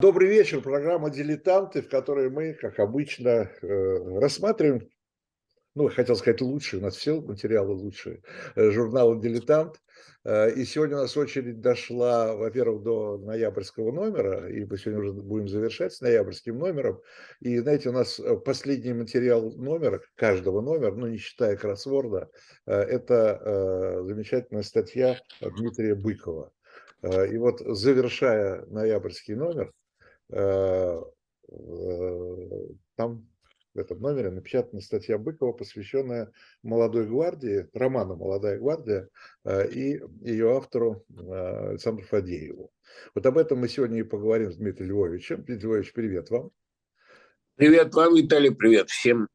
Добрый вечер. Программа «Дилетанты», в которой мы, как обычно, э, рассматриваем, ну, хотел сказать лучшие, у нас все материалы лучшие, э, журнала «Дилетант». Э, и сегодня у нас очередь дошла, во-первых, до ноябрьского номера, и мы сегодня уже будем завершать с ноябрьским номером. И, знаете, у нас последний материал номера, каждого номера, ну, не считая кроссворда, это замечательная статья Дмитрия Быкова. И вот завершая ноябрьский номер, там в этом номере напечатана статья Быкова, посвященная молодой гвардии, роману «Молодая гвардия» э, и ее автору э, Александру Фадееву. Вот об этом мы сегодня и поговорим с Дмитрием Львовичем. Дмитрий Львович, привет вам. Привет вам, Виталий, привет всем.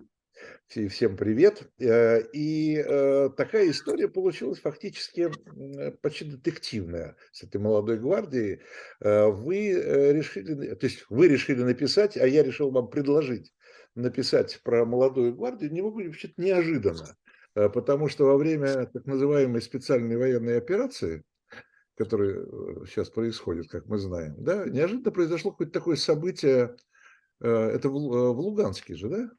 Всем привет. Э, и э, такая история получилась фактически почти детективная с этой молодой гвардией. Э, вы решили, то есть вы решили написать, а я решил вам предложить написать про молодую гвардию, не могу вообще неожиданно, потому что во время так называемой специальной военной операции, которая сейчас происходит, как мы знаем, да, неожиданно произошло какое-то такое событие, это в Луганске же, да?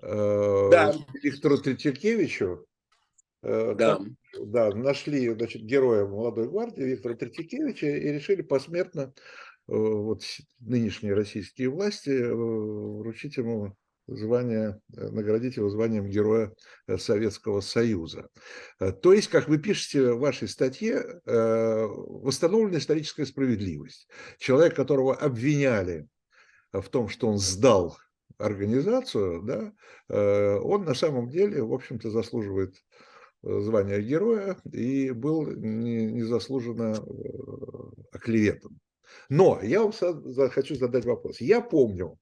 Э, да. Виктору Третьякевичу. Э, да. да, нашли значит, героя молодой гвардии Виктора Третьякевича и решили посмертно э, вот нынешние российские власти вручить ему звание, наградить его званием Героя Советского Союза. То есть, как вы пишете в вашей статье, восстановлена историческая справедливость. Человек, которого обвиняли в том, что он сдал организацию, да, э, он на самом деле, в общем-то, заслуживает э, звания героя и был незаслуженно не э, оклеветан. Но я вам хочу задать вопрос. Я помню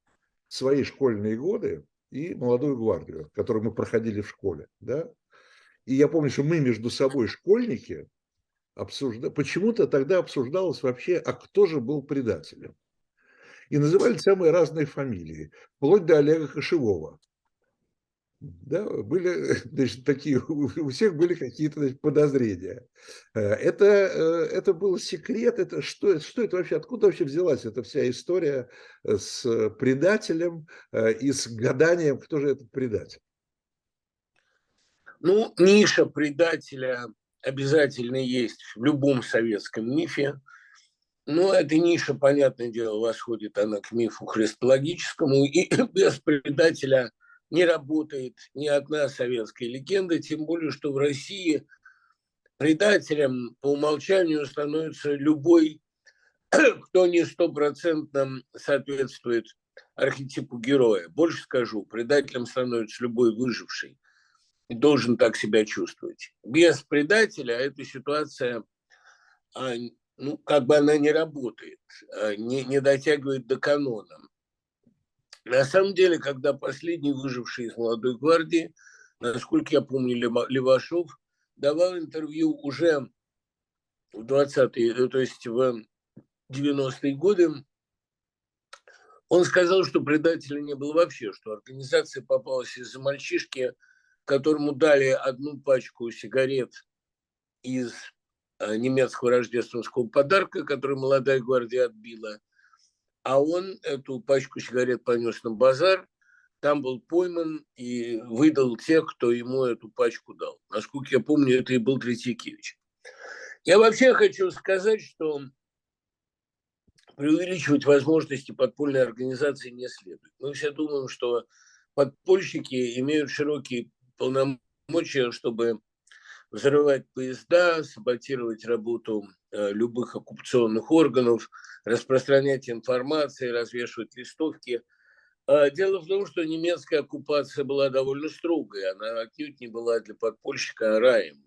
свои школьные годы и молодую гвардию, которую мы проходили в школе. Да? И я помню, что мы между собой, школьники, обсуждали, почему-то тогда обсуждалось вообще, а кто же был предателем и называли самые разные фамилии, вплоть до Олега Кошевого. Да, были значит, такие, у всех были какие-то значит, подозрения. Э, это, э, это был секрет, это что, что это вообще, откуда вообще взялась эта вся история с предателем и с гаданием, кто же этот предатель? Ну, ниша предателя обязательно есть в любом советском мифе. Ну, эта ниша, понятное дело, восходит она к мифу христологическому, и без предателя не работает ни одна советская легенда, тем более, что в России предателем по умолчанию становится любой, кто не стопроцентно соответствует архетипу героя. Больше скажу, предателем становится любой выживший и должен так себя чувствовать. Без предателя эта ситуация а, ну, как бы она не работает, а, не, не дотягивает до канона. На самом деле, когда последний выживший из молодой гвардии, насколько я помню, Левашов, давал интервью уже в 20-е, э, то есть в 90-е годы, он сказал, что предателя не было вообще, что организация попалась из-за мальчишки, которому дали одну пачку сигарет из немецкого рождественского подарка, который молодая гвардия отбила. А он эту пачку сигарет понес на базар, там был пойман и выдал тех, кто ему эту пачку дал. Насколько я помню, это и был Третьякевич. Я вообще хочу сказать, что преувеличивать возможности подпольной организации не следует. Мы все думаем, что подпольщики имеют широкие полномочия, чтобы взрывать поезда, саботировать работу э, любых оккупационных органов, распространять информацию, развешивать листовки. А дело в том, что немецкая оккупация была довольно строгой, она отнюдь не была для подпольщика раем.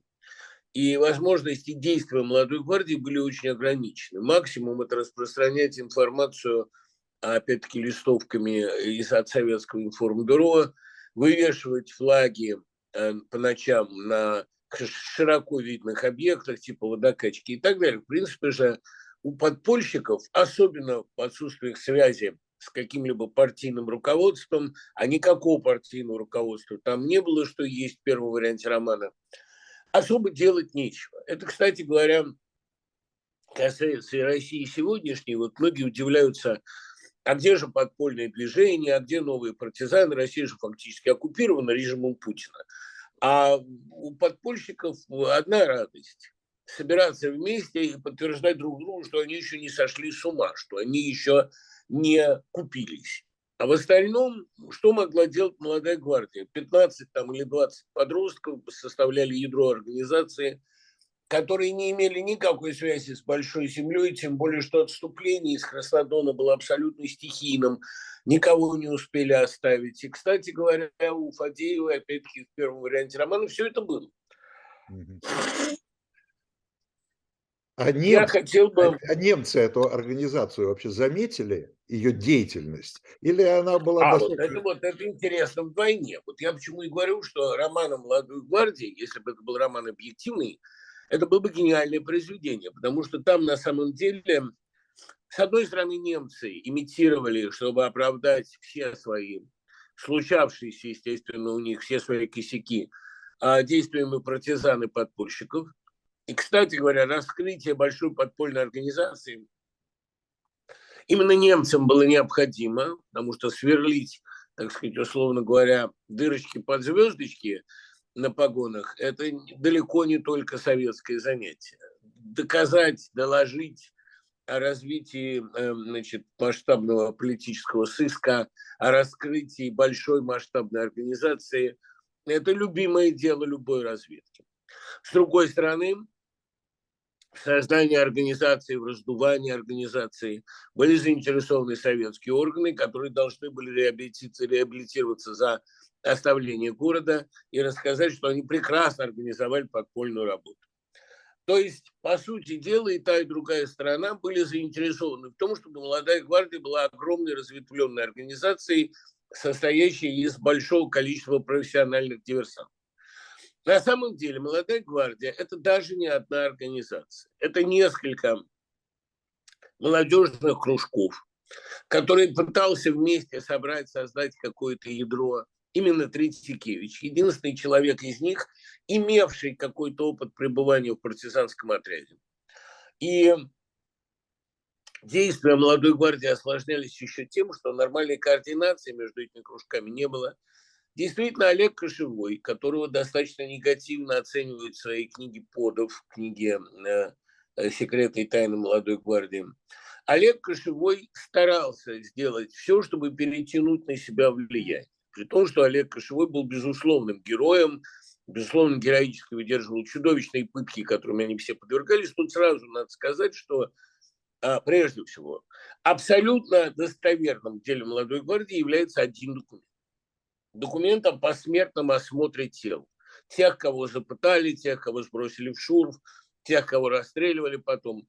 И возможности действия молодой гвардии были очень ограничены. Максимум это распространять информацию, опять-таки, листовками из от советского информбюро, вывешивать флаги э, по ночам на широко видных объектах, типа водокачки и так далее. В принципе же у подпольщиков, особенно в отсутствии связи с каким-либо партийным руководством, а никакого партийного руководства там не было, что есть в первом варианте романа, особо делать нечего. Это, кстати говоря, касается и России сегодняшней, вот многие удивляются, а где же подпольное движение, а где новые партизаны? Россия же фактически оккупирована режимом Путина. А у подпольщиков одна радость – собираться вместе и подтверждать друг другу, что они еще не сошли с ума, что они еще не купились. А в остальном, что могла делать молодая гвардия? 15 там, или 20 подростков составляли ядро организации, которые не имели никакой связи с Большой Землей, тем более, что отступление из Краснодона было абсолютно стихийным, никого не успели оставить. И, кстати говоря, у Фадеева, опять-таки, в первом варианте романа все это было. А немцы, Я хотел бы... а, а немцы эту организацию вообще заметили, ее деятельность? Или она была... А, достаточно... вот, это, вот это интересно вдвойне. Вот я почему и говорю, что роман о молодой гвардии, если бы это был роман объективный, это было бы гениальное произведение, потому что там на самом деле, с одной стороны, немцы имитировали, чтобы оправдать все свои случавшиеся, естественно, у них все свои косяки, а действиями партизан и подпольщиков – и, кстати говоря, раскрытие большой подпольной организации именно немцам было необходимо, потому что сверлить, так сказать, условно говоря, дырочки под звездочки на погонах – это далеко не только советское занятие. Доказать, доложить о развитии э, значит, масштабного политического сыска, о раскрытии большой масштабной организации – это любимое дело любой разведки. С другой стороны, в создании организации, в раздувании организации были заинтересованы советские органы, которые должны были реабилитироваться, реабилитироваться за оставление города и рассказать, что они прекрасно организовали подпольную работу. То есть, по сути дела, и та, и другая сторона были заинтересованы в том, чтобы молодая гвардия была огромной разветвленной организацией, состоящей из большого количества профессиональных диверсантов. На самом деле молодая гвардия – это даже не одна организация. Это несколько молодежных кружков, которые пытался вместе собрать, создать какое-то ядро. Именно Тритикевич, единственный человек из них, имевший какой-то опыт пребывания в партизанском отряде. И действия молодой гвардии осложнялись еще тем, что нормальной координации между этими кружками не было – Действительно, Олег Кошевой, которого достаточно негативно оценивают в своей книге «Подов», книге э, э, «Секреты и тайны молодой гвардии», Олег Кошевой старался сделать все, чтобы перетянуть на себя влияние. При том, что Олег Кошевой был безусловным героем, безусловно, героически выдерживал чудовищные пытки, которыми они все подвергались. Тут сразу надо сказать, что а, прежде всего, абсолютно достоверным в деле молодой гвардии является один документ документ о посмертном осмотре тел. Тех, кого запытали, тех, кого сбросили в шурф, тех, кого расстреливали потом.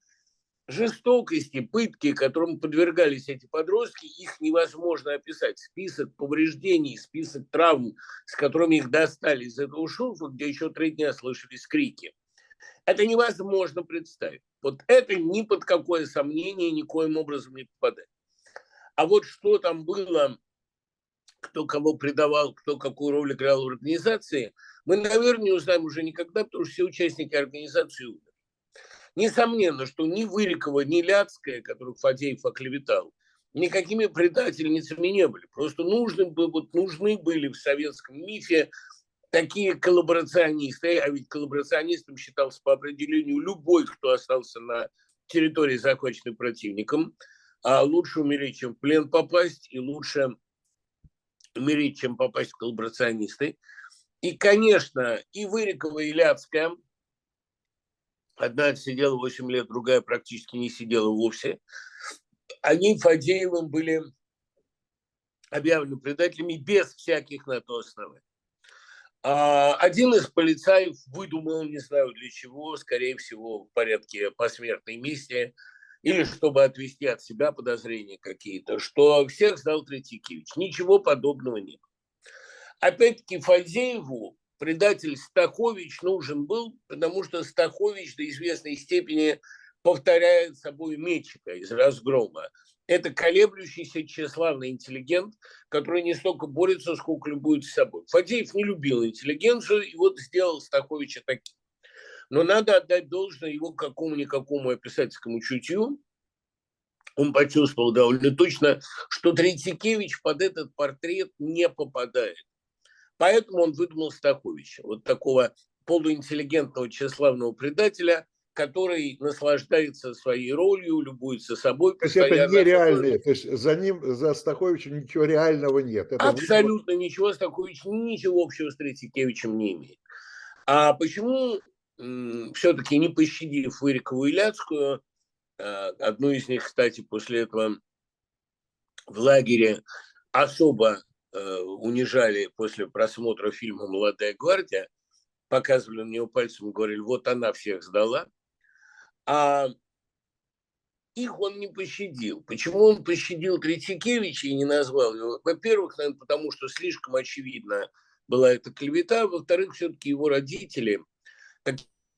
Жестокости, пытки, которым подвергались эти подростки, их невозможно описать. Список повреждений, список травм, с которыми их достали из этого шурфа, где еще три дня слышались крики. Это невозможно представить. Вот это ни под какое сомнение никоим образом не попадает. А вот что там было кто кого предавал, кто какую роль играл в организации, мы, наверное, не узнаем уже никогда, потому что все участники организации умерли. Несомненно, что ни Вырикова, ни Ляцкая, которых Фадеев оклеветал, никакими предательницами не были. Просто нужны, вот, нужны были в советском мифе такие коллаборационисты, а ведь коллаборационистом считался по определению любой, кто остался на территории, захваченной противником, а лучше умереть, чем в плен попасть, и лучше умереть, чем попасть в коллаборационисты. И, конечно, и Вырикова, и Ляцкая, одна сидела 8 лет, другая практически не сидела вовсе, они Фадеевым были объявлены предателями без всяких на то оснований. А один из полицаев выдумал, не знаю для чего, скорее всего, в порядке посмертной миссии – или чтобы отвести от себя подозрения какие-то, что всех сдал Третьякевич. Ничего подобного нет. Опять-таки Фадееву предатель Стахович нужен был, потому что Стахович до известной степени повторяет собой Мечика из «Разгрома». Это колеблющийся тщеславный интеллигент, который не столько борется, сколько любует с собой. Фадеев не любил интеллигенцию и вот сделал Стаховича таким. Но надо отдать должное его какому-никакому писательскому чутью. Он почувствовал довольно точно, что Третьякевич под этот портрет не попадает. Поэтому он выдумал Стаховича, вот такого полуинтеллигентного тщеславного предателя, который наслаждается своей ролью, любуется собой. То есть это нереальное, то есть за ним, за Стаховичем ничего реального нет. Это Абсолютно вы... ничего, Стахович ничего общего с Третьякевичем не имеет. А почему все-таки не пощадив Вырикову и Ляцкую, а, одну из них, кстати, после этого в лагере особо э, унижали после просмотра фильма «Молодая гвардия», показывали на него пальцем говорили, вот она всех сдала. А их он не пощадил. Почему он пощадил Третьякевича и не назвал его? Во-первых, наверное, потому что слишком очевидно была эта клевета. Во-вторых, все-таки его родители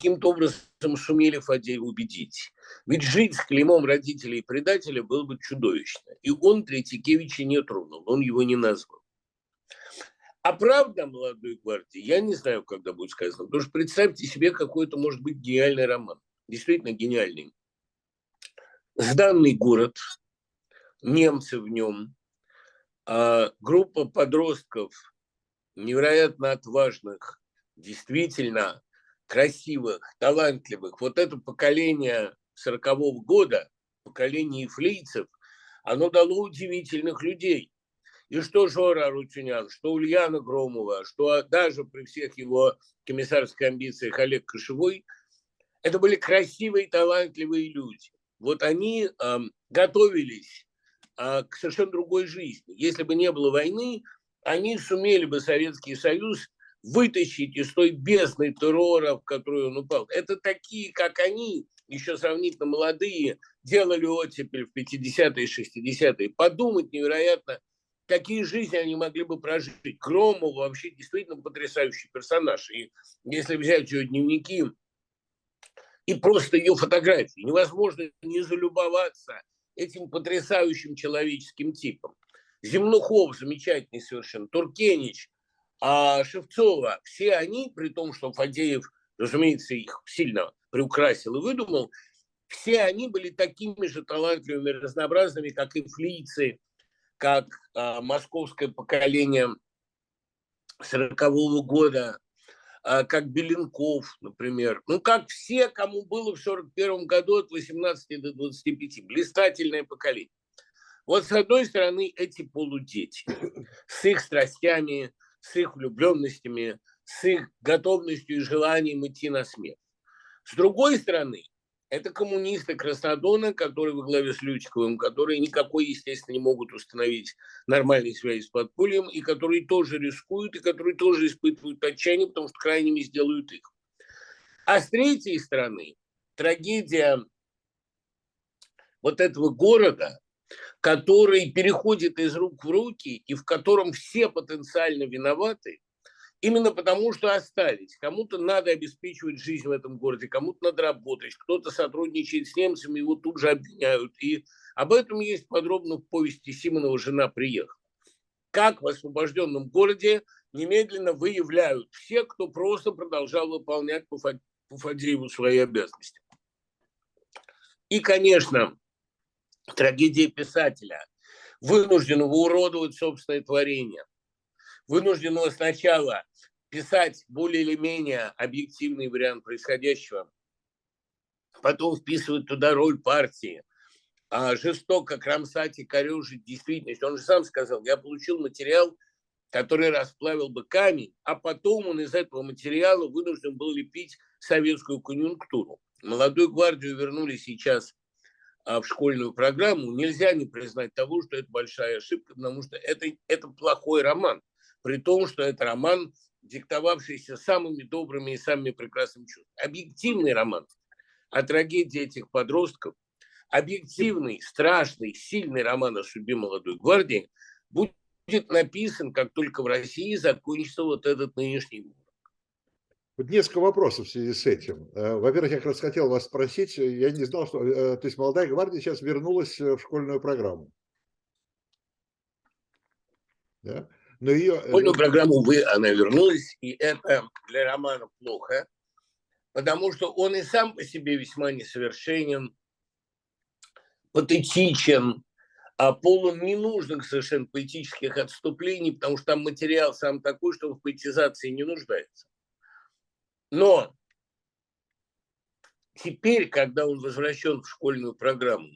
каким-то образом сумели Фадеева убедить. Ведь жить с клеймом родителей предателя было бы чудовищно. И он Третьякевича не тронул, он его не назвал. А правда молодой гвардии, я не знаю, когда будет сказано. Потому что представьте себе какой-то, может быть, гениальный роман. Действительно гениальный. Сданный город, немцы в нем, а группа подростков, невероятно отважных, действительно красивых, талантливых. Вот это поколение сорокового года, поколение флейцев, оно дало удивительных людей. И что Жора Арутюнян, что Ульяна Громова, что даже при всех его комиссарских амбициях Олег Кошевой, это были красивые, талантливые люди. Вот они э, готовились э, к совершенно другой жизни. Если бы не было войны, они сумели бы Советский Союз вытащить из той бездны террора, в которую он упал. Это такие, как они, еще сравнительно молодые, делали оттепель в 50-е, 60-е. Подумать невероятно, какие жизни они могли бы прожить. Громов вообще действительно потрясающий персонаж. И если взять ее дневники и просто ее фотографии, невозможно не залюбоваться этим потрясающим человеческим типом. Земнухов замечательный совершенно, Туркенич, а Шевцова, все они, при том, что Фадеев, разумеется, их сильно приукрасил и выдумал, все они были такими же талантливыми, разнообразными, как и флийцы, как а, московское поколение 40-го года, а, как Беленков, например. Ну, как все, кому было в 41 году от 18 до 25. Блистательное поколение. Вот с одной стороны эти полудети с их страстями, с их влюбленностями, с их готовностью и желанием идти на смерть. С другой стороны, это коммунисты Краснодона, которые во главе с Лютиковым, которые никакой, естественно, не могут установить нормальной связи с подпольем, и которые тоже рискуют, и которые тоже испытывают отчаяние, потому что крайними сделают их. А с третьей стороны, трагедия вот этого города, который переходит из рук в руки и в котором все потенциально виноваты, Именно потому, что остались. Кому-то надо обеспечивать жизнь в этом городе, кому-то надо работать, кто-то сотрудничает с немцами, его тут же обвиняют. И об этом есть подробно в повести Симонова «Жена приехала». Как в освобожденном городе немедленно выявляют все, кто просто продолжал выполнять по Фадееву свои обязанности. И, конечно, трагедия писателя, вынужденного уродовать собственное творение, вынужденного сначала писать более или менее объективный вариант происходящего, потом вписывать туда роль партии, а жестоко кромсать и корежить действительность. Он же сам сказал, я получил материал, который расплавил бы камень, а потом он из этого материала вынужден был лепить советскую конъюнктуру. Молодую гвардию вернули сейчас в школьную программу. Нельзя не признать того, что это большая ошибка, потому что это, это плохой роман при том, что это роман, диктовавшийся самыми добрыми и самыми прекрасными чувствами. Объективный роман о трагедии этих подростков, объективный, страшный, сильный роман о судьбе молодой гвардии будет написан, как только в России закончится вот этот нынешний. Вот несколько вопросов в связи с этим. Э, во-первых, я как раз хотел вас спросить, я не знал, что э, то есть молодая гвардия сейчас вернулась э, в школьную программу. Да? Но ее... Школьную программу, вы, она вернулась, и это для романа плохо, потому что он и сам по себе весьма несовершенен, патетичен, а полон ненужных совершенно поэтических отступлений, потому что там материал сам такой, что он в поэтизации не нуждается. Но теперь, когда он возвращен в школьную программу,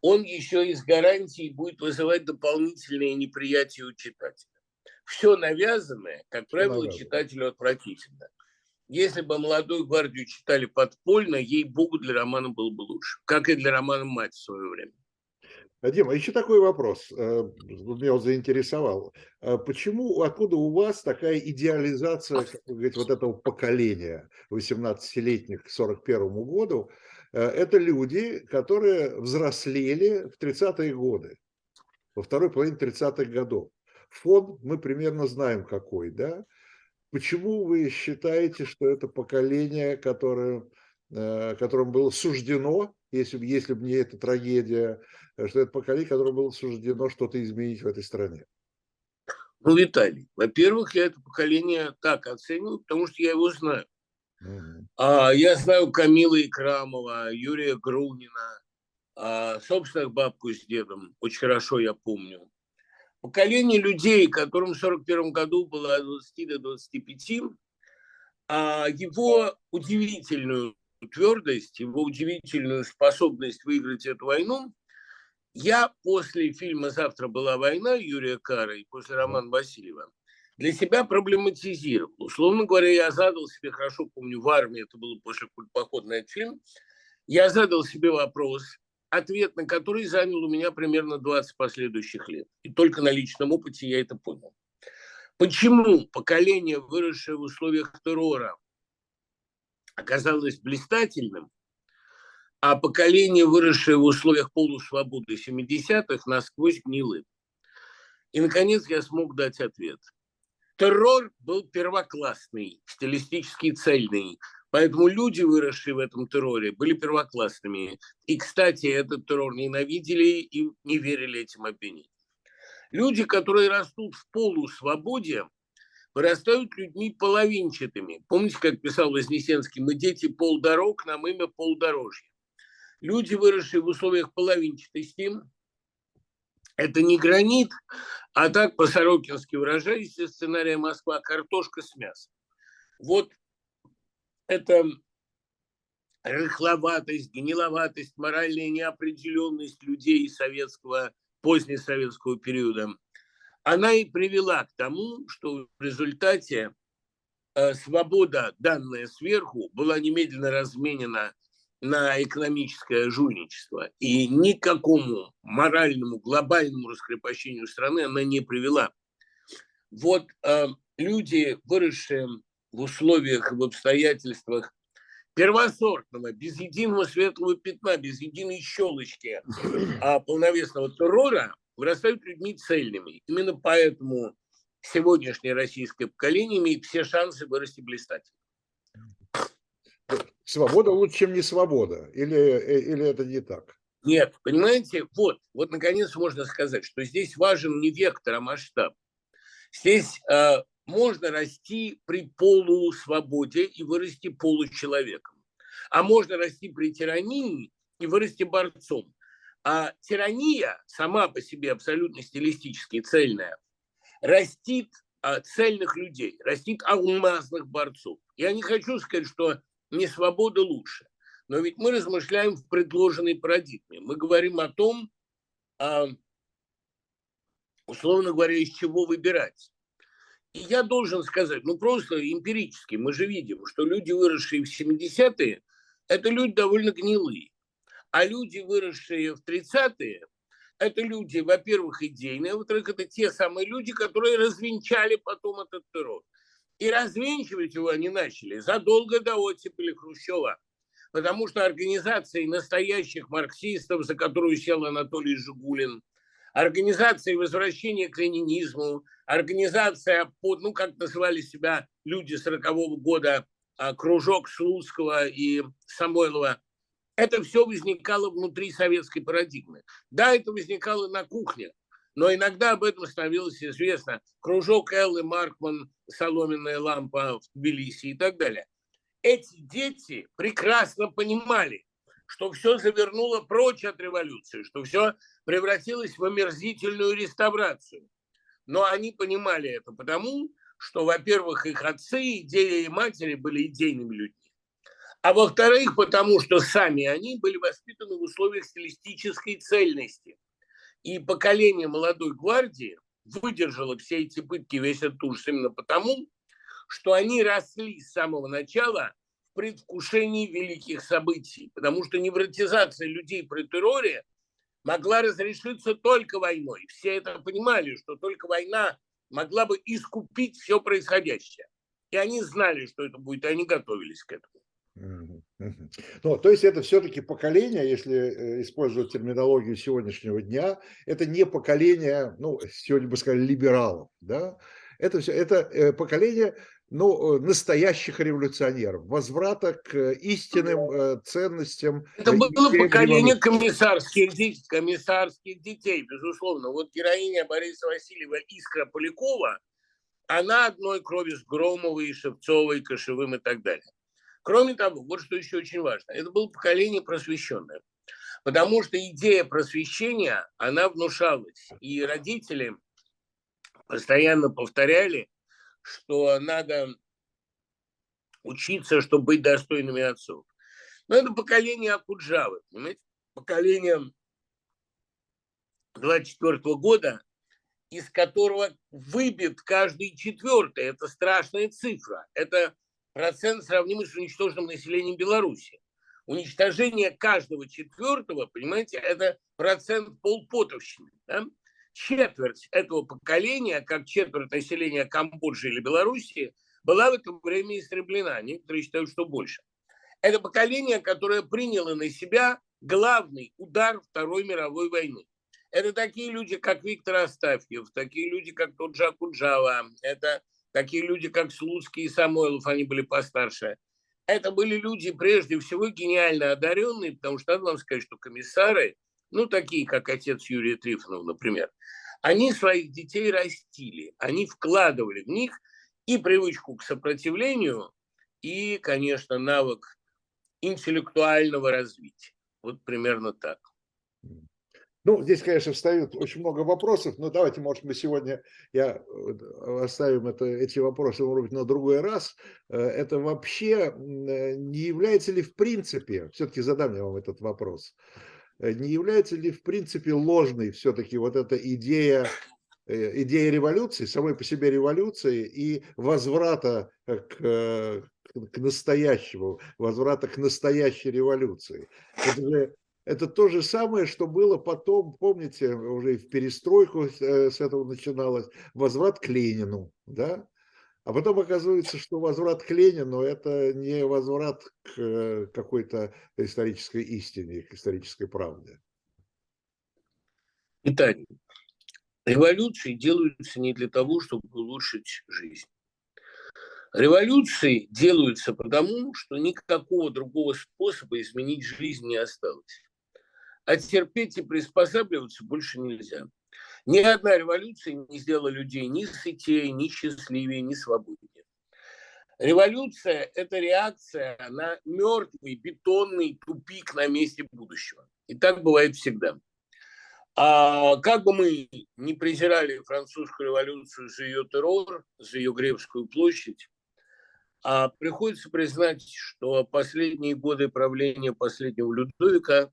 он еще и с гарантией будет вызывать дополнительное неприятие у читателя. Все навязанное, как правило, Навязано. читателю отвратительно. Если бы «Молодую гвардию» читали подпольно, ей-богу, для романа было бы лучше. Как и для романа «Мать» в свое время. Дима, еще такой вопрос, э, меня вот заинтересовал. А почему, откуда у вас такая идеализация, как вы говорите, вот этого поколения 18-летних к 41 году? Э, это люди, которые взрослели в 30-е годы, во второй половине 30-х годов. Фон мы примерно знаем какой, да? Почему вы считаете, что это поколение, которое, э, которому было суждено, если, если бы не эта трагедия, Э, что это поколение, которому было суждено что-то изменить в этой стране? Ну, Виталий, во-первых, я это поколение так оцениваю, потому что я его знаю. Угу. А, я знаю Камила Икрамова, Юрия Грунина, а, собственных бабку с дедом, очень хорошо я помню. Поколение людей, которым в 1941 году было от 20 до 25, а его удивительную твердость, его удивительную способность выиграть эту войну я после фильма «Завтра была война» Юрия Кара и после романа Васильева для себя проблематизировал. Условно говоря, я задал себе, хорошо помню, в армии, это было после похода фильм, я задал себе вопрос, ответ на который занял у меня примерно 20 последующих лет. И только на личном опыте я это понял. Почему поколение, выросшее в условиях террора, оказалось блистательным, а поколение, выросшее в условиях полусвободы 70-х, насквозь гнилы. И, наконец, я смог дать ответ. Террор был первоклассный, стилистически цельный. Поэтому люди, выросшие в этом терроре, были первоклассными. И, кстати, этот террор ненавидели и не верили этим обвинениям. Люди, которые растут в полусвободе, вырастают людьми половинчатыми. Помните, как писал Вознесенский, мы дети полдорог, нам имя полдорожья. Люди, выросшие в условиях половинчатости, это не гранит, а так по-сорокински выражаясь, сценария Москва, картошка с мясом. Вот это рыхловатость, гниловатость, моральная неопределенность людей советского, позднесоветского периода, она и привела к тому, что в результате э, свобода, данная сверху, была немедленно разменена на экономическое жульничество. И никакому моральному, глобальному раскрепощению страны она не привела. Вот э, люди, выросшие в условиях, в обстоятельствах первосортного, без единого светлого пятна, без единой щелочки а полновесного террора, вырастают людьми цельными. Именно поэтому сегодняшнее российское поколение имеет все шансы вырасти блистательно. Свобода лучше, чем не свобода. Или, э, или это не так? Нет, понимаете, вот, вот наконец можно сказать, что здесь важен не вектор, а масштаб. Здесь э, можно расти при полусвободе и вырасти получеловеком. А можно расти при тирании и вырасти борцом. А тирания сама по себе абсолютно стилистически цельная, растит а, цельных людей, растит алмазных борцов. Я не хочу сказать, что не свобода лучше. Но ведь мы размышляем в предложенной парадигме. Мы говорим о том, а, условно говоря, из чего выбирать. И я должен сказать, ну просто эмпирически, мы же видим, что люди, выросшие в 70-е, это люди довольно гнилые. А люди, выросшие в 30-е, это люди, во-первых, идейные, во-вторых, это те самые люди, которые развенчали потом этот террор. И развенчивать его они начали задолго до оттепели Хрущева, потому что организации настоящих марксистов, за которую сел Анатолий Жигулин, организация возвращения к ленинизму, организация, под, ну, как называли себя люди 40-го года, а, кружок Слуцкого и Самойлова, это все возникало внутри советской парадигмы. Да, это возникало на кухне, но иногда об этом становилось известно. Кружок Эллы Маркман, соломенная лампа в Тбилиси и так далее. эти дети прекрасно понимали, что все завернуло прочь от революции, что все превратилось в омерзительную реставрацию. Но они понимали это потому, что, во-первых, их отцы, идеи и матери были идейными людьми. А во-вторых, потому что сами они были воспитаны в условиях стилистической цельности. И поколение молодой гвардии выдержало все эти пытки, весь этот ужас именно потому, что они росли с самого начала в предвкушении великих событий, потому что невротизация людей при терроре могла разрешиться только войной. Все это понимали, что только война могла бы искупить все происходящее. И они знали, что это будет, и они готовились к этому. Ну, то есть это все-таки поколение, если э, использовать терминологию сегодняшнего дня, это не поколение, ну, сегодня бы сказали, либералов, да, это все, это э, поколение, ну, э, настоящих революционеров, возврата к истинным ценностям. Это было поколение комиссарских, детей, комиссарских детей, безусловно. Вот героиня Бориса Васильева Искра Полякова, она одной крови с Громовой, Шевцовой, Кошевым и так далее. Кроме того, вот что еще очень важно, это было поколение просвещенное. Потому что идея просвещения, она внушалась. И родители постоянно повторяли, что надо учиться, чтобы быть достойными отцов. Но это поколение Акуджавы, понимаете? Поколение 24 года, из которого выбит каждый четвертый. Это страшная цифра. Это процент сравнимый с уничтоженным населением Беларуси. Уничтожение каждого четвертого, понимаете, это процент полпотовщины. Да? Четверть этого поколения, как четверть населения Камбоджи или Белоруссии, была в это время истреблена. Некоторые считают, что больше. Это поколение, которое приняло на себя главный удар Второй мировой войны. Это такие люди, как Виктор Астафьев, такие люди, как тот же Акуджава, это такие люди, как Слуцкий и Самойлов, они были постарше. Это были люди, прежде всего, гениально одаренные, потому что надо вам сказать, что комиссары, ну, такие, как отец Юрия Трифонов, например, они своих детей растили, они вкладывали в них и привычку к сопротивлению, и, конечно, навык интеллектуального развития. Вот примерно так. Ну, здесь, конечно, встают очень много вопросов, но давайте, может, мы сегодня я э, оставим это, эти вопросы, может быть, на другой раз. Э, это вообще э, не является ли в принципе, все-таки задам я вам этот вопрос, не является ли в принципе ложной все-таки вот эта идея идея революции, самой по себе революции и возврата к, к настоящему, возврата к настоящей революции. Это же это то же самое, что было потом, помните, уже в перестройку э, с этого начиналось, возврат к Ленину, да? А потом оказывается, что возврат к Ленину – это не возврат к э, какой-то исторической истине, к исторической правде. Итак, революции делаются не для того, чтобы улучшить жизнь. Революции делаются потому, что никакого другого способа изменить жизнь не осталось а терпеть и приспосабливаться больше нельзя. Ни одна революция не сделала людей ни сытее, ни счастливее, ни свободнее. Революция – это реакция на мертвый бетонный тупик на месте будущего. И так бывает всегда. А как бы мы не презирали французскую революцию за ее террор, за ее Гревскую площадь, а приходится признать, что последние годы правления последнего Людовика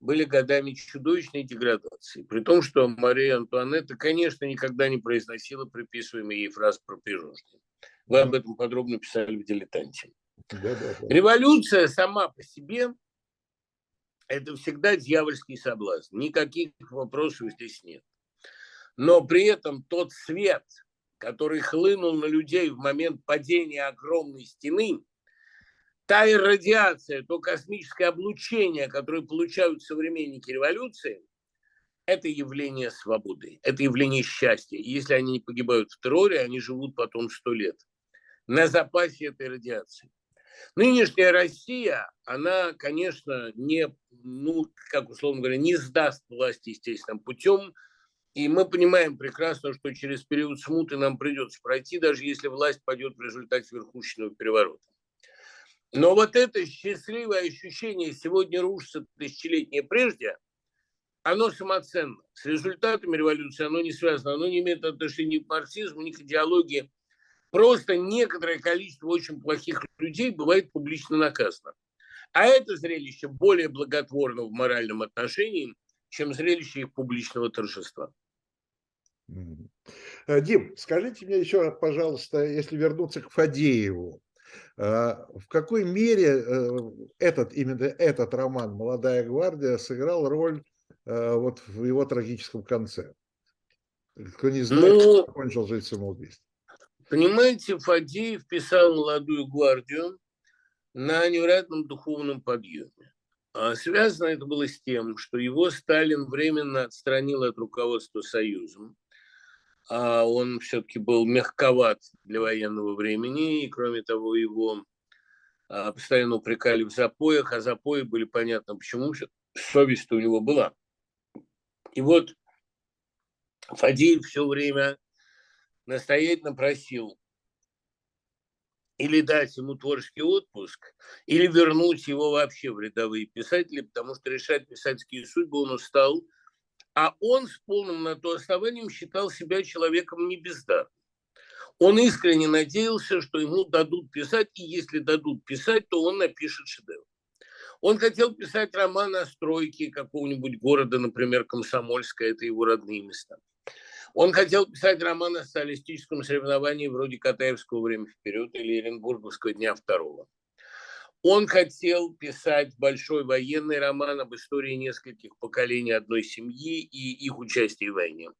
были годами чудовищной деградации. При том, что Мария Антуанетта, конечно, никогда не произносила приписываемые ей фраз про пирожные. Вы об этом подробно писали в «Дилетанте». Да, да, да. Революция сама по себе – это всегда дьявольский соблазн. Никаких вопросов здесь нет. Но при этом тот свет, который хлынул на людей в момент падения огромной стены – та иррадиация, то космическое облучение, которое получают современники революции, это явление свободы, это явление счастья. И если они не погибают в терроре, они живут потом сто лет на запасе этой радиации. Нынешняя Россия, она, конечно, не, ну, как условно говоря, не сдаст власть естественным путем, и мы понимаем прекрасно, что через период смуты нам придется пройти, даже если власть пойдет в результате верхушечного переворота. Но вот это счастливое ощущение сегодня рушится тысячелетнее прежде, оно самоценно. С результатами революции оно не связано, оно не имеет отношения ни к марксизму, ни к идеологии. Просто некоторое количество очень плохих людей бывает публично наказано. А это зрелище более благотворно в моральном отношении, чем зрелище их публичного торжества. Э, Дим, скажите мне еще, пожалуйста, если вернуться к Фадееву, в какой мере э, этот, именно этот роман «Молодая гвардия» сыграл роль э, вот в его трагическом конце? Кто не знает, ну, кончил жизнь самоубийством. Понимаете, Фадеев писал «Молодую гвардию» на невероятном духовном подъеме. А связано это было с тем, что его Сталин временно отстранил от руководства Союзом а он все-таки был мягковат для военного времени, и, кроме того, его а, постоянно упрекали в запоях, а запои были понятно почему, совесть у него была. И вот Фадеев все время настоятельно просил или дать ему творческий отпуск, или вернуть его вообще в рядовые писатели, потому что решать писательские судьбы он устал – а он с полным на то основанием считал себя человеком не бездарным. Он искренне надеялся, что ему дадут писать, и если дадут писать, то он напишет шедевр. Он хотел писать роман о стройке какого-нибудь города, например, Комсомольское, это его родные места. Он хотел писать роман о социалистическом соревновании вроде Катаевского «Время вперед» или Оренбурговского «Дня второго». Он хотел писать большой военный роман об истории нескольких поколений одной семьи и их участии в войне.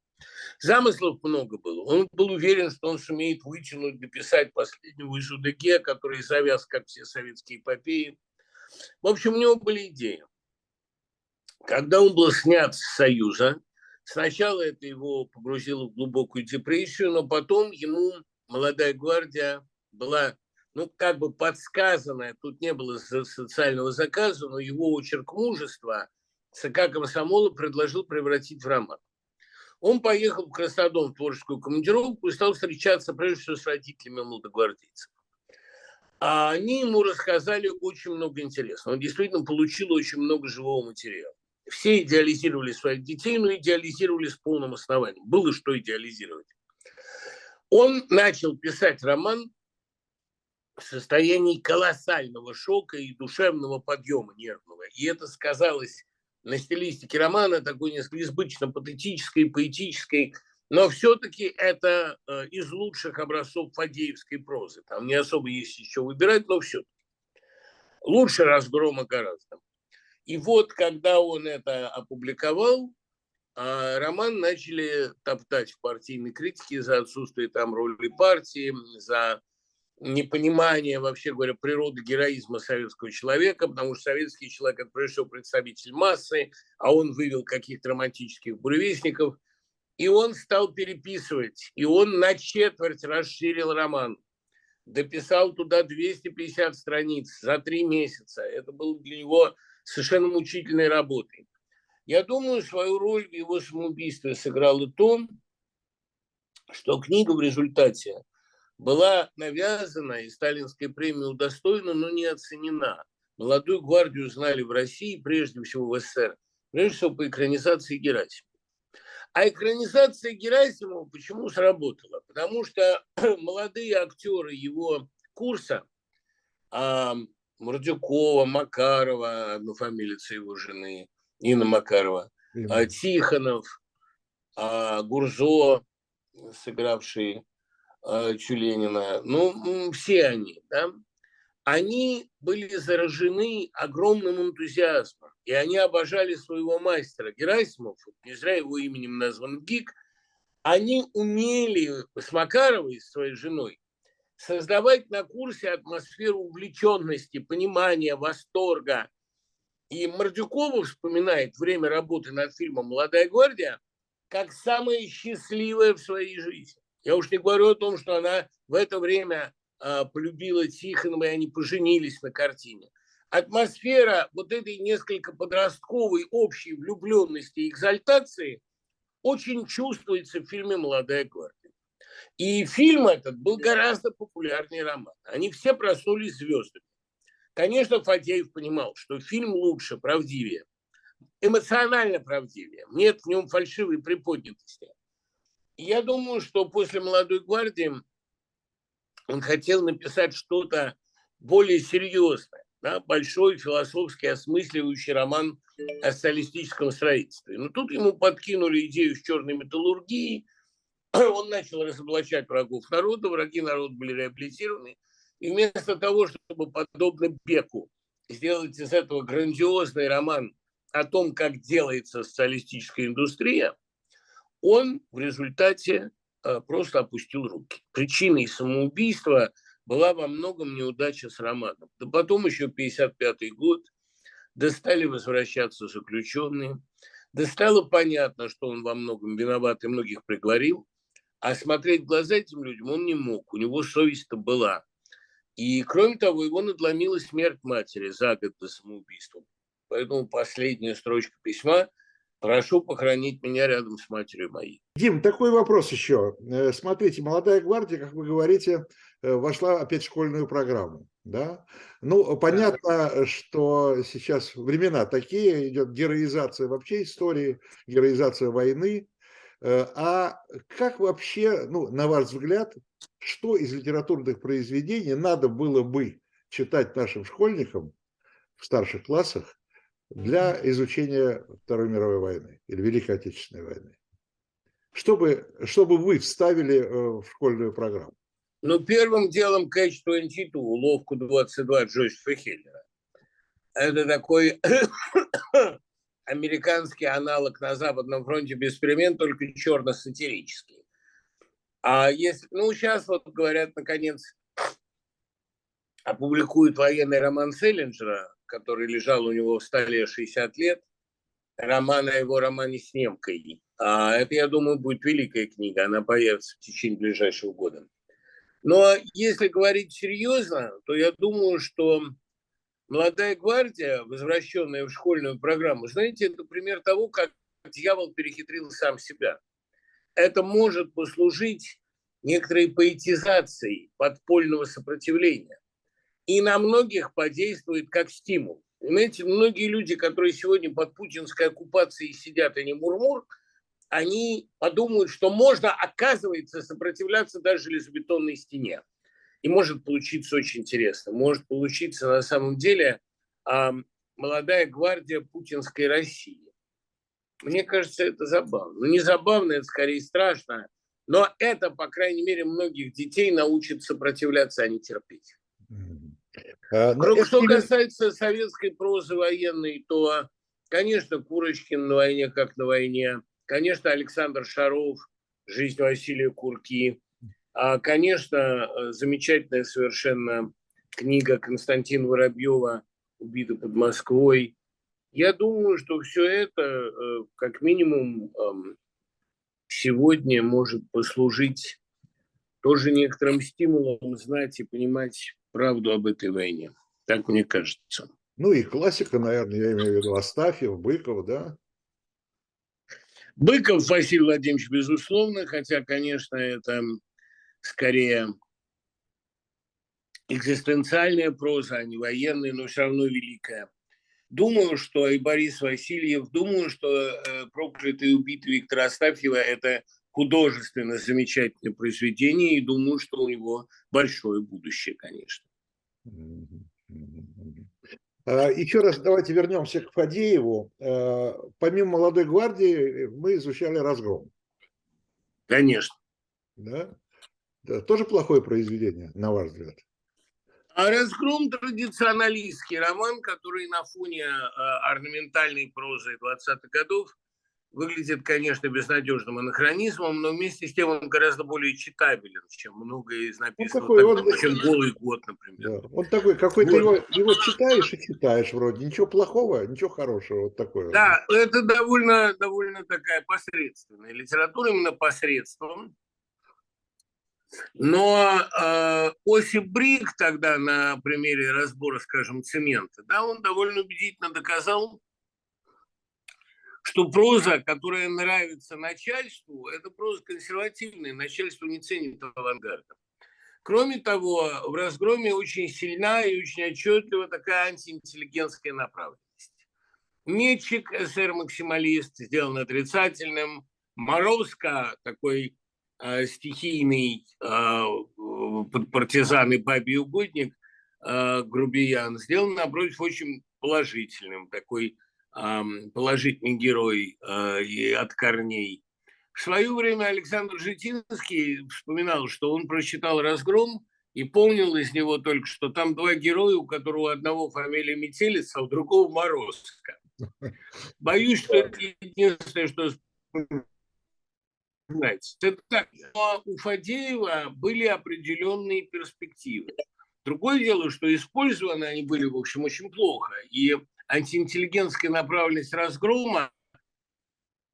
Замыслов много было. Он был уверен, что он сумеет вытянуть, дописать последнего из УДГ, который завяз, как все советские эпопеи. В общем, у него были идеи. Когда он был снят с Союза, сначала это его погрузило в глубокую депрессию, но потом ему молодая гвардия была ну, как бы подсказанное, тут не было социального заказа, но его очерк мужества ЦК комсомола предложил превратить в роман. Он поехал в Краснодон в творческую командировку и стал встречаться прежде всего с родителями молодогвардейцев. А они ему рассказали очень много интересного. Он действительно получил очень много живого материала. Все идеализировали своих детей, но идеализировали с полным основанием. Было что идеализировать. Он начал писать роман в состоянии колоссального шока и душевного подъема нервного. И это сказалось на стилистике романа, такой несколько избыточно патетической, поэтической, но все-таки это э, из лучших образцов фадеевской прозы. Там не особо есть еще выбирать, но все. Лучше разгрома гораздо. И вот, когда он это опубликовал, а, роман начали топтать в партийной критике за отсутствие там роли партии, за непонимание, вообще говоря, природы героизма советского человека, потому что советский человек – это прежде представитель массы, а он вывел каких-то романтических буревестников, и он стал переписывать, и он на четверть расширил роман, дописал туда 250 страниц за три месяца. Это было для него совершенно мучительной работой. Я думаю, свою роль в его самоубийстве сыграло то, что книга в результате – была навязана и сталинской премии удостоена, но не оценена. Молодую гвардию знали в России, прежде всего в СССР, прежде всего по экранизации Герасимова. А экранизация Герасимова почему сработала? Потому что молодые актеры его курса, а, Мордюкова, Макарова, однофамилица его жены, Нина Макарова, а, Тихонов, а, Гурзо, сыгравший э, Чуленина, ну, все они, да, они были заражены огромным энтузиазмом, и они обожали своего мастера Герасимов, не зря его именем назван ГИК, они умели с Макаровой, с своей женой, создавать на курсе атмосферу увлеченности, понимания, восторга. И Мордюкова вспоминает время работы над фильмом «Молодая гвардия» как самое счастливое в своей жизни. Я уж не говорю о том, что она в это время э, полюбила Тихонова, и они поженились на картине. Атмосфера вот этой несколько подростковой общей влюбленности и экзальтации очень чувствуется в фильме «Молодая гвардия». И фильм этот был гораздо популярнее романа. Они все проснулись звездами. Конечно, Фадеев понимал, что фильм лучше, правдивее, эмоционально правдивее. Нет в нем фальшивой приподнятости. Я думаю, что после «Молодой гвардии» он хотел написать что-то более серьезное, да, большой философски осмысливающий роман о социалистическом строительстве. Но тут ему подкинули идею с черной металлургией, он начал разоблачать врагов народа, враги народа были реабилитированы, и вместо того, чтобы, подобно Беку, сделать из этого грандиозный роман о том, как делается социалистическая индустрия, он в результате э, просто опустил руки. Причиной самоубийства была во многом неудача с романом. Да потом еще 55 год, да стали возвращаться заключенные, да стало понятно, что он во многом виноват и многих приговорил, а смотреть в глаза этим людям он не мог, у него совесть-то была. И, кроме того, его надломила смерть матери за год до самоубийства. Поэтому последняя строчка письма «Прошу похоронить меня рядом с матерью моей». Дим, такой вопрос еще. Э, смотрите, «Молодая гвардия», как вы говорите, э, вошла опять в школьную программу. Да? Ну, понятно, что сейчас времена такие, идет героизация вообще истории, героизация войны. Э, а как вообще, ну, на ваш взгляд, что из литературных произведений надо было бы читать нашим школьникам в старших классах для изучения Второй мировой войны или Великой Отечественной войны? Чтобы, чтобы вы вставили э, в школьную программу? Ну, первым делом Catch-22, уловку 22 Джозефа Хиллера. Это такой американский аналог на Западном фронте без перемен, только черно-сатирический. А если, ну, сейчас вот говорят, наконец, опубликуют военный роман Селлинджера, который лежал у него в столе 60 лет, роман о его романе с немкой. А это, я думаю, будет великая книга, она появится в течение ближайшего года. Но если говорить серьезно, то я думаю, что молодая гвардия, возвращенная в школьную программу, знаете, это пример того, как дьявол перехитрил сам себя это может послужить некоторой поэтизацией подпольного сопротивления. И на многих подействует как стимул. Понимаете, многие люди, которые сегодня под путинской оккупацией сидят, а не мурмур, они подумают, что можно, оказывается, сопротивляться даже железобетонной стене. И может получиться очень интересно. Может получиться на самом деле э, молодая гвардия путинской России. Мне кажется, это забавно. Ну, не забавно, это скорее страшно. Но это, по крайней мере, многих детей научит сопротивляться, а не терпеть. А, ну, что касается советской прозы военной, то, конечно, Курочкин на войне как на войне. Конечно, Александр Шаров, «Жизнь Василия Курки». А, конечно, замечательная совершенно книга Константина Воробьева «Убита под Москвой». Я думаю, что все это, э, как минимум, сегодня может послужить тоже некоторым стимулом знать и понимать правду об этой войне. Так мне кажется. Ну и классика, наверное, я имею в виду Астафьев, Быков, да? Быков Василий Владимирович, безусловно, хотя, конечно, это скорее экзистенциальная проза, а не военная, но все равно великая. Думаю, что и Борис Васильев, думаю, что э, «Проклятый и убитый» Виктора Астафьева – это художественно замечательное произведение, и думаю, что у него большое будущее, конечно. А, еще раз давайте вернемся к Фадееву. А, помимо «Молодой гвардии» мы изучали «Разгром». Конечно. Да? да? Тоже плохое произведение, на ваш взгляд? А «Разгром» – традиционалистский роман, который на фоне э, орнаментальной прозы 20-х годов выглядит, конечно, безнадежным анахронизмом, но вместе с тем он гораздо более читабелен, чем многое из написанного, ну, он, чем «Голый год», например. Да, он такой, какой-то вот. его, его читаешь и читаешь вроде, ничего плохого, ничего хорошего, вот такое. Да, это довольно, довольно такая посредственная литература, именно посредством, но э, Осип Брик тогда на примере разбора, скажем, цемента, да, он довольно убедительно доказал, что проза, которая нравится начальству, это проза консервативная, начальство не ценит авангарда. Кроме того, в разгроме очень сильна и очень отчетлива такая антиинтеллигентская направленность. Мечик, СССР-максималист, сделан отрицательным. Морозко, такой э, стихийный э, партизан и бабий угодник, э, грубиян, сделан, напротив, очень положительным. Такой положительный герой э, и от корней. В свое время Александр Житинский вспоминал, что он прочитал «Разгром» и помнил из него только, что там два героя, у которого у одного фамилия Метелица, а у другого Морозко. Боюсь, что это единственное, что знаете. Это так. Но у Фадеева были определенные перспективы. Другое дело, что использованы они были, в общем, очень плохо. И антиинтеллигентская направленность разгрома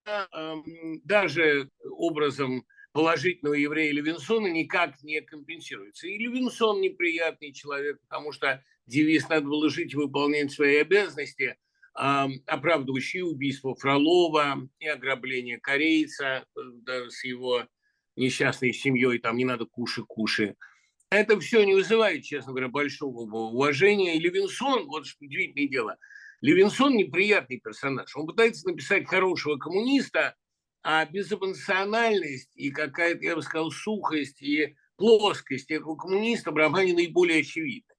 Эм, даже образом положительного еврея Левинсона никак не компенсируется. И Левинсон неприятный человек, потому что девиз «надо было жить и выполнять свои обязанности», эм, оправдывающий убийство Фролова и ограбление корейца э, да, с его несчастной семьей, там не надо куши-куши. Это все не вызывает, честно говоря, большого уважения. И Левинсон, вот удивительное дело – Левинсон неприятный персонаж. Он пытается написать хорошего коммуниста, а безэмоциональность и какая-то, я бы сказал, сухость и плоскость этого коммуниста в романе наиболее очевидна.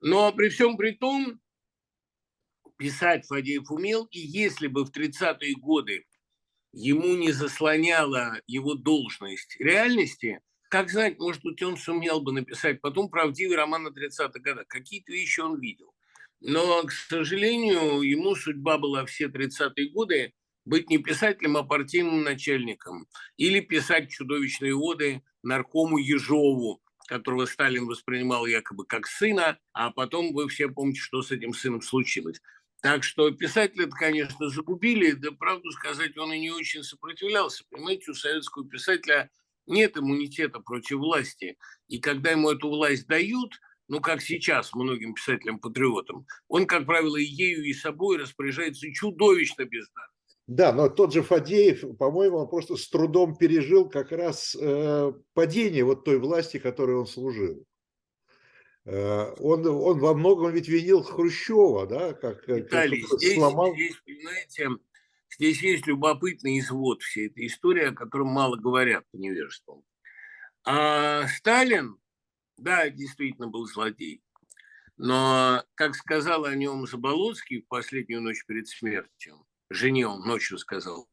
Но при всем при том, писать Фадеев умел, и если бы в 30-е годы ему не заслоняла его должность реальности, как знать, может быть, он сумел бы написать потом правдивый роман на 30-х годах. Какие-то вещи он видел. Но, к сожалению, ему судьба была все 30-е годы быть не писателем, а партийным начальником. Или писать чудовищные оды наркому Ежову, которого Сталин воспринимал якобы как сына, а потом вы все помните, что с этим сыном случилось. Так что писателя это, конечно, загубили, да правду сказать, он и не очень сопротивлялся. Понимаете, у советского писателя нет иммунитета против власти. И когда ему эту власть дают – ну, как сейчас многим писателям-патриотам, он, как правило, и ею, и собой распоряжается чудовищно бездарно. Да, но тот же Фадеев, по-моему, он просто с трудом пережил как раз э, падение вот той власти, которой он служил. Э, он, он во многом ведь винил Хрущева, да, как, Виталий, как здесь, сломал... здесь, понимаете, здесь есть любопытный извод всей этой истории, о котором мало говорят по невежеству. А Сталин да, действительно был злодей. Но, как сказал о нем Заболоцкий в последнюю ночь перед смертью, жене он ночью сказал,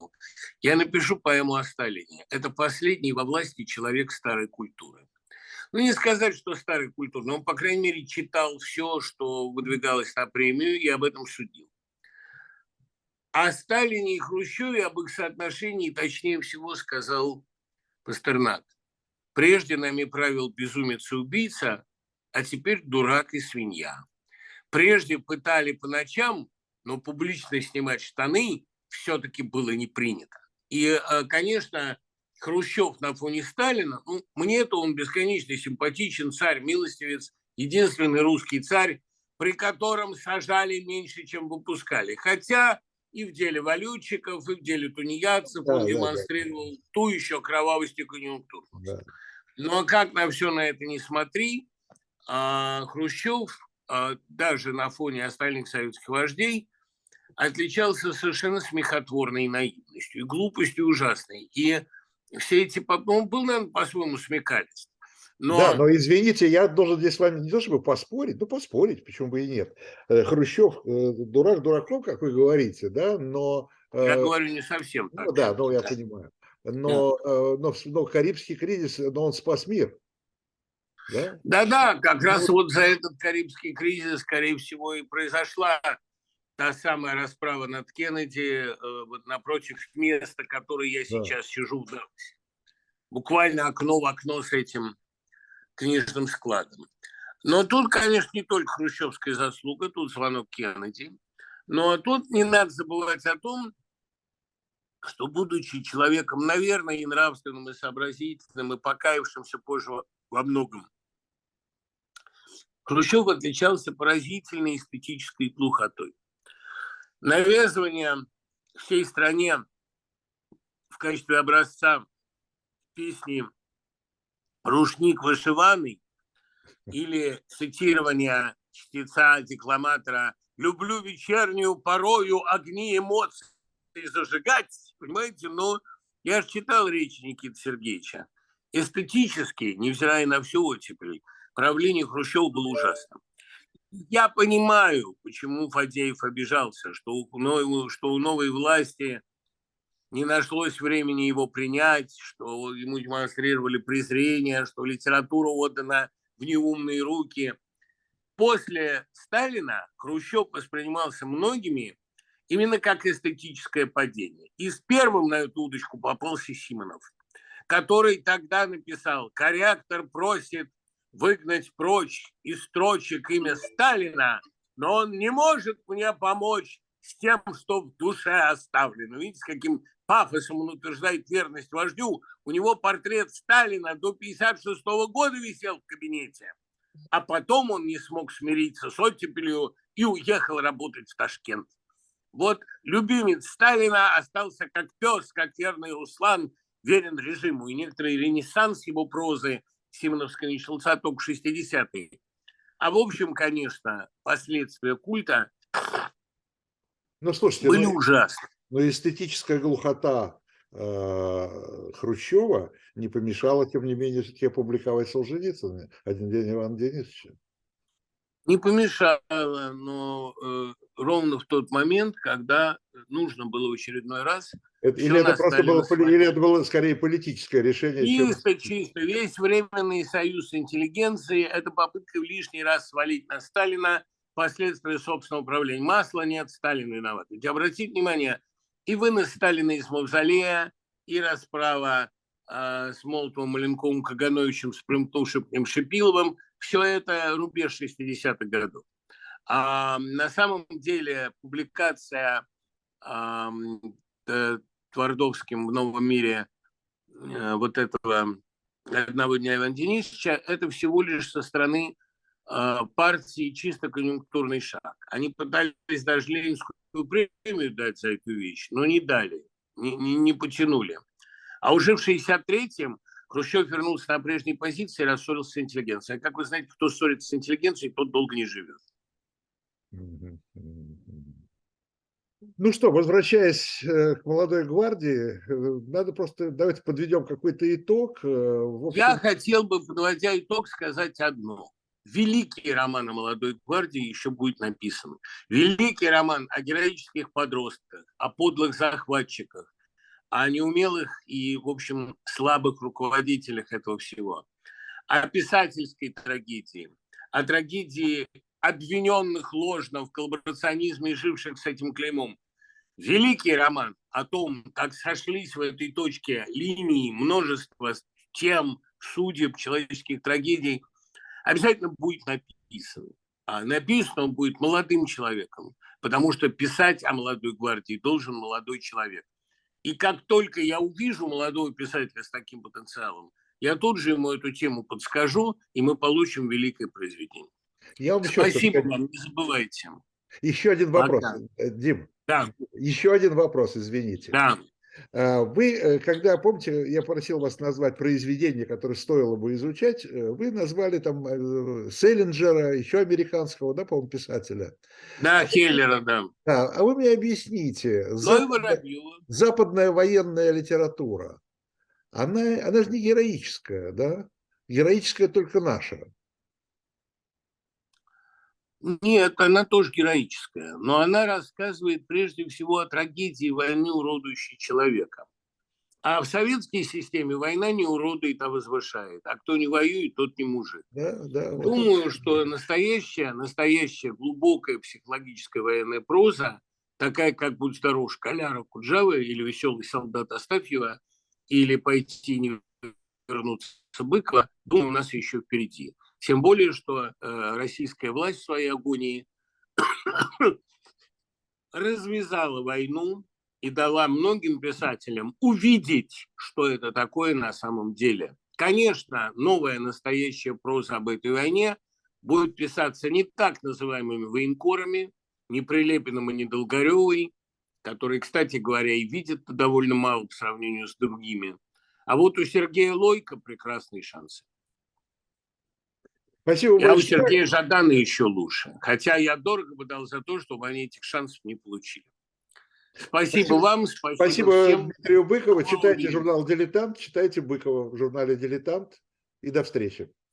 я напишу поэму о Сталине. Это последний во власти человек старой культуры. Ну, не сказать, что старой культуры, но он, по крайней мере, читал все, что выдвигалось на премию, и об этом судил. О Сталине и Хрущеве, об их соотношении, точнее всего, сказал Пастернак. Прежде нами правил безумец и убийца, а теперь дурак и свинья. Прежде пытали по ночам, но публично снимать штаны все-таки было не принято. И, э, конечно, Хрущев на фоне Сталина, ну, мне-то он бесконечно симпатичен, царь, милостивец, единственный русский царь, при котором сажали меньше, чем выпускали. Хотя и в деле валютчиков, и в деле тунеядцев да, он да, демонстрировал да. ту еще кровавость и конъюнктуру. Да. Но как на все на это не смотри, а, Хрущев а, даже на фоне остальных советских вождей отличался совершенно смехотворной наивностью, и глупостью ужасной. И все эти... Он был, наверное, по-своему смекалист. Но... Да, но извините, я должен здесь с вами не то чтобы поспорить, ну поспорить, почему бы и нет. Э, Хрущев э, дурак дураком, как вы говорите, да, но... Э, я говорю не совсем так. Ну, да, ну я да. понимаю но. Э, но, но Карибский кризис, но он спас мир. Да-да, как раз вот за этот Карибский кризис, скорее всего, и произошла та самая расправа над Кеннеди э, вот напротив места, которое я сейчас да. сижу в Далласе. Буквально окно в окно с этим книжным складом. Но тут, конечно, не только хрущевская заслуга, тут звонок Кеннеди. Но тут не надо забывать о том, что, будучи человеком, наверное, и нравственным, и сообразительным, и покаявшимся позже во многом, Хрущев отличался поразительной эстетической плохотой. Навязывание всей стране в качестве образца песни рушник вышиванный или цитирование чтеца-декламатора «люблю вечернюю порою огни эмоций зажигать», понимаете, но я же читал речи Никиты Сергеевича. Эстетически, невзирая на всю оттепель, правление Хрущева было ужасным. Я понимаю, почему Фадеев обижался, что у, что у новой власти не нашлось времени его принять, что ему демонстрировали презрение, что литература отдана в неумные руки. После Сталина Хрущев воспринимался многими именно как эстетическое падение. И с первым на эту удочку попался Симонов, который тогда написал «Корректор просит выгнать прочь из строчек имя Сталина, но он не может мне помочь с тем, что в душе оставлено. Видите, с каким пафосом он утверждает верность вождю. У него портрет Сталина до 56 года висел в кабинете. А потом он не смог смириться с оттепелью и уехал работать в Ташкент. Вот любимец Сталина остался как пес, как верный Руслан, верен режиму. И некоторый ренессанс его прозы Симоновского начался только 60-е. А в общем, конечно, последствия культа ну, слушайте, были ну, ужасны. Но эстетическая глухота э, Хрущева не помешала, тем не менее, все-таки опубликовать Солженицына «Один день Ивана Денисовича». Не помешало, но э, ровно в тот момент, когда нужно было в очередной раз. Это, или это просто было, или это было скорее политическое решение? Чисто, чем... чисто. Весь временный союз интеллигенции – это попытка в лишний раз свалить на Сталина последствия собственного управления. Масла нет, Сталин виноват. Ведь обратите внимание, и вынос Сталина из мавзолея, и расправа э, с Молотовым, Маленковым, Кагановичем, с Примтушевым, Шипиловым – все это рубеж 60-х годов. А на самом деле публикация а, Твардовским в «Новом мире» э, вот этого одного дня Ивана Денисовича, это всего лишь со стороны э, партии чисто конъюнктурный шаг. Они пытались даже Ленинскую премию дать за эту вещь, но не дали, не, не, не потянули. А уже в 63-м Хрущев вернулся на прежние позиции и рассорился с интеллигенцией. А как вы знаете, кто ссорится с интеллигенцией, тот долго не живет. Ну что, возвращаясь э, к молодой гвардии, э, надо просто, давайте подведем какой-то итог. Э, общем... Я хотел бы, подводя итог, сказать одно. Великий роман о молодой гвардии еще будет написан. Великий роман о героических подростках, о подлых захватчиках, о неумелых и, в общем, слабых руководителях этого всего, о писательской трагедии, о трагедии обвиненных ложно в коллаборационизме и живших с этим клеймом. Великий роман о том, как сошлись в этой точке линии множество тем, судеб, человеческих трагедий, обязательно будет написан. А написан он будет молодым человеком, потому что писать о молодой гвардии должен молодой человек. И как только я увижу молодого писателя с таким потенциалом, я тут же ему эту тему подскажу, и мы получим великое произведение. Я вам еще Спасибо вам, не забывайте. Еще один вопрос, Пока. Э, Дим. Да. Еще один вопрос, извините. Да. А, вы, э, когда, помните, я просил вас назвать произведение, которое стоило бы изучать, э, вы назвали там Селлинджера, еще американского, да, по-моему, писателя. Да, Хеллера, да. да. А вы мне объясните, западная, западная военная литература, она, она же не героическая, да? Героическая только наша. Нет, она тоже героическая, но она рассказывает прежде всего о трагедии войны, уродующей человека. А в советской системе война не уродует, а возвышает. А кто не воюет, тот не мужик. Да, да, вот Думаю, это... что настоящая, настоящая глубокая психологическая военная проза, такая как «Будь здоров, школяра Куджавы» или «Веселый солдат Астафьева», или «Пойти не вернуться Быкова», думаю, у нас еще впереди. Тем более, что э, российская власть в своей агонии развязала войну и дала многим писателям увидеть, что это такое на самом деле. Конечно, новая настоящая проза об этой войне будет писаться не так называемыми военкорами, не Прилепиным и не Долгаревой, которые, кстати говоря, и видят довольно мало по сравнению с другими. А вот у Сергея Лойка прекрасные шансы. Спасибо Я у большое. Сергея Жадана еще лучше. Хотя я дорого бы дал за то, чтобы они этих шансов не получили. Спасибо, Спасибо. вам, спасибо, Спасибо всем. Дмитрию Быкову. Читайте журнал «Дилетант», читайте Быкова в журнале «Дилетант». И до встречи.